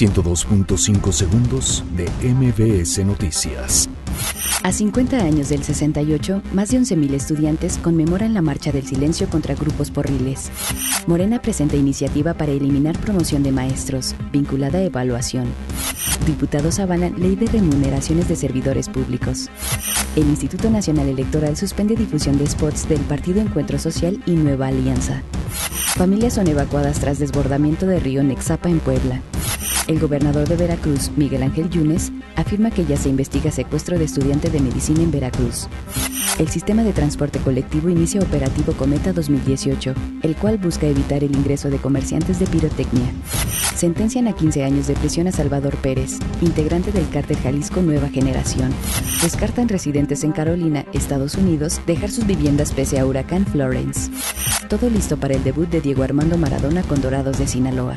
102.5 segundos de MBS Noticias. A 50 años del 68, más de 11.000 estudiantes conmemoran la marcha del silencio contra grupos porriles. Morena presenta iniciativa para eliminar promoción de maestros, vinculada a evaluación. Diputados avalan ley de remuneraciones de servidores públicos. El Instituto Nacional Electoral suspende difusión de spots del Partido Encuentro Social y Nueva Alianza. Familias son evacuadas tras desbordamiento de río Nexapa en Puebla. El gobernador de Veracruz, Miguel Ángel Yunes, afirma que ya se investiga secuestro de estudiante de medicina en Veracruz. El sistema de transporte colectivo inicia operativo Cometa 2018, el cual busca evitar el ingreso de comerciantes de pirotecnia. Sentencian a 15 años de prisión a Salvador Pérez, integrante del cártel Jalisco Nueva Generación. Descartan residentes en Carolina, Estados Unidos, dejar sus viviendas pese a huracán Florence. Todo listo para el debut de Diego Armando Maradona con Dorados de Sinaloa.